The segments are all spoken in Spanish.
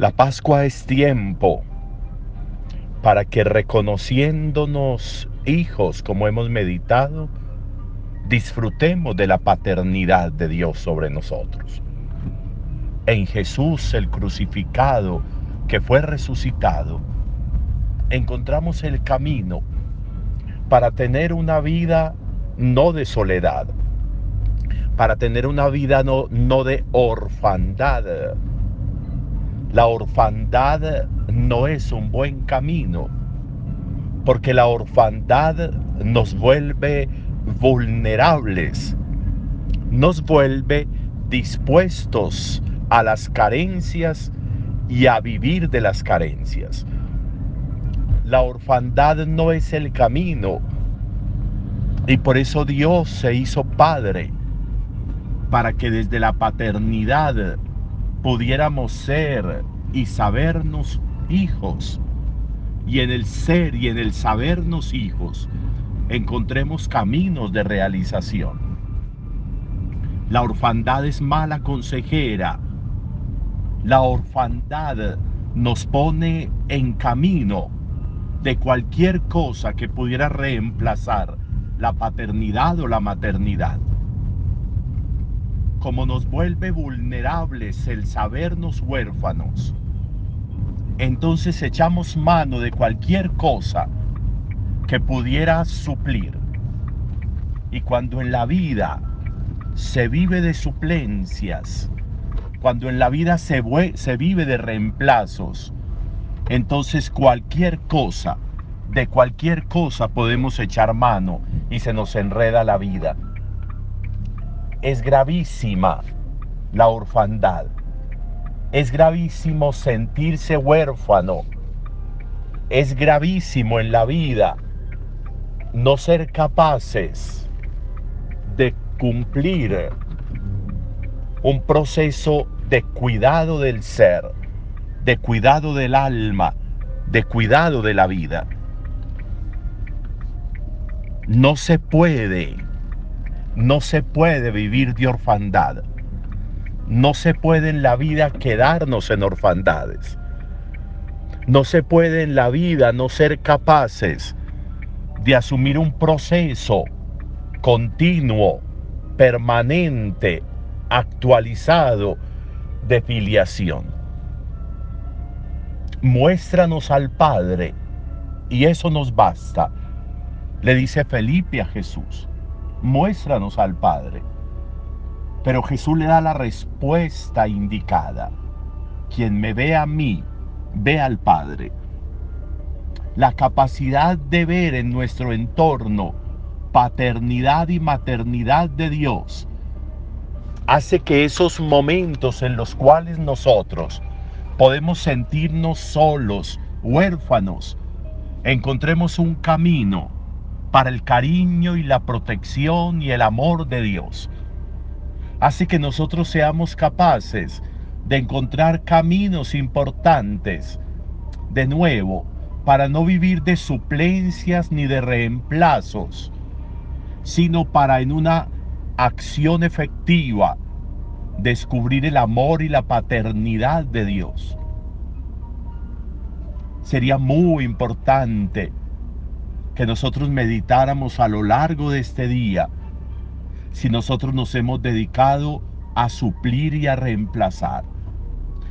La Pascua es tiempo para que reconociéndonos hijos como hemos meditado, disfrutemos de la paternidad de Dios sobre nosotros. En Jesús el crucificado que fue resucitado, encontramos el camino para tener una vida no de soledad, para tener una vida no, no de orfandad, la orfandad no es un buen camino, porque la orfandad nos vuelve vulnerables, nos vuelve dispuestos a las carencias y a vivir de las carencias. La orfandad no es el camino y por eso Dios se hizo Padre, para que desde la paternidad pudiéramos ser y sabernos hijos. Y en el ser y en el sabernos hijos encontremos caminos de realización. La orfandad es mala consejera. La orfandad nos pone en camino de cualquier cosa que pudiera reemplazar la paternidad o la maternidad como nos vuelve vulnerables el sabernos huérfanos, entonces echamos mano de cualquier cosa que pudiera suplir. Y cuando en la vida se vive de suplencias, cuando en la vida se, se vive de reemplazos, entonces cualquier cosa, de cualquier cosa podemos echar mano y se nos enreda la vida es gravísima la orfandad. Es gravísimo sentirse huérfano. Es gravísimo en la vida no ser capaces de cumplir un proceso de cuidado del ser, de cuidado del alma, de cuidado de la vida. No se puede no se puede vivir de orfandad. No se puede en la vida quedarnos en orfandades. No se puede en la vida no ser capaces de asumir un proceso continuo, permanente, actualizado de filiación. Muéstranos al Padre y eso nos basta, le dice Felipe a Jesús muéstranos al Padre. Pero Jesús le da la respuesta indicada. Quien me ve a mí, ve al Padre. La capacidad de ver en nuestro entorno paternidad y maternidad de Dios hace que esos momentos en los cuales nosotros podemos sentirnos solos, huérfanos, encontremos un camino para el cariño y la protección y el amor de Dios. Así que nosotros seamos capaces de encontrar caminos importantes, de nuevo, para no vivir de suplencias ni de reemplazos, sino para en una acción efectiva descubrir el amor y la paternidad de Dios. Sería muy importante que nosotros meditáramos a lo largo de este día si nosotros nos hemos dedicado a suplir y a reemplazar.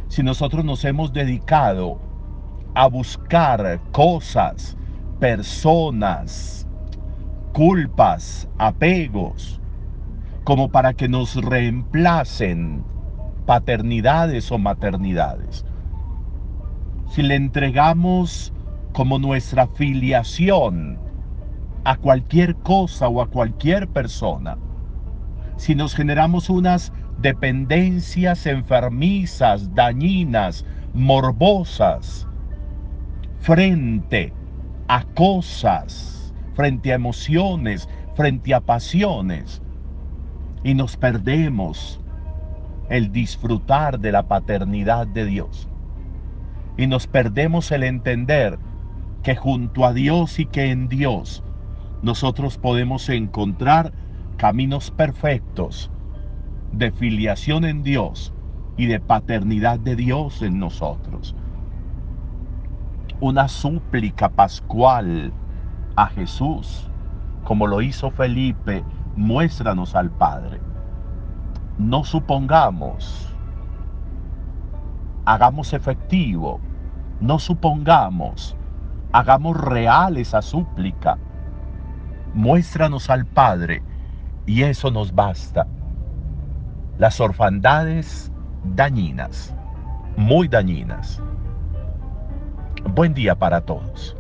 Si nosotros nos hemos dedicado a buscar cosas, personas, culpas, apegos, como para que nos reemplacen paternidades o maternidades. Si le entregamos como nuestra filiación a cualquier cosa o a cualquier persona, si nos generamos unas dependencias enfermizas, dañinas, morbosas, frente a cosas, frente a emociones, frente a pasiones, y nos perdemos el disfrutar de la paternidad de Dios. Y nos perdemos el entender que junto a Dios y que en Dios nosotros podemos encontrar caminos perfectos de filiación en Dios y de paternidad de Dios en nosotros. Una súplica pascual a Jesús, como lo hizo Felipe, muéstranos al Padre. No supongamos, hagamos efectivo, no supongamos, hagamos real esa súplica. Muéstranos al Padre y eso nos basta. Las orfandades dañinas, muy dañinas. Buen día para todos.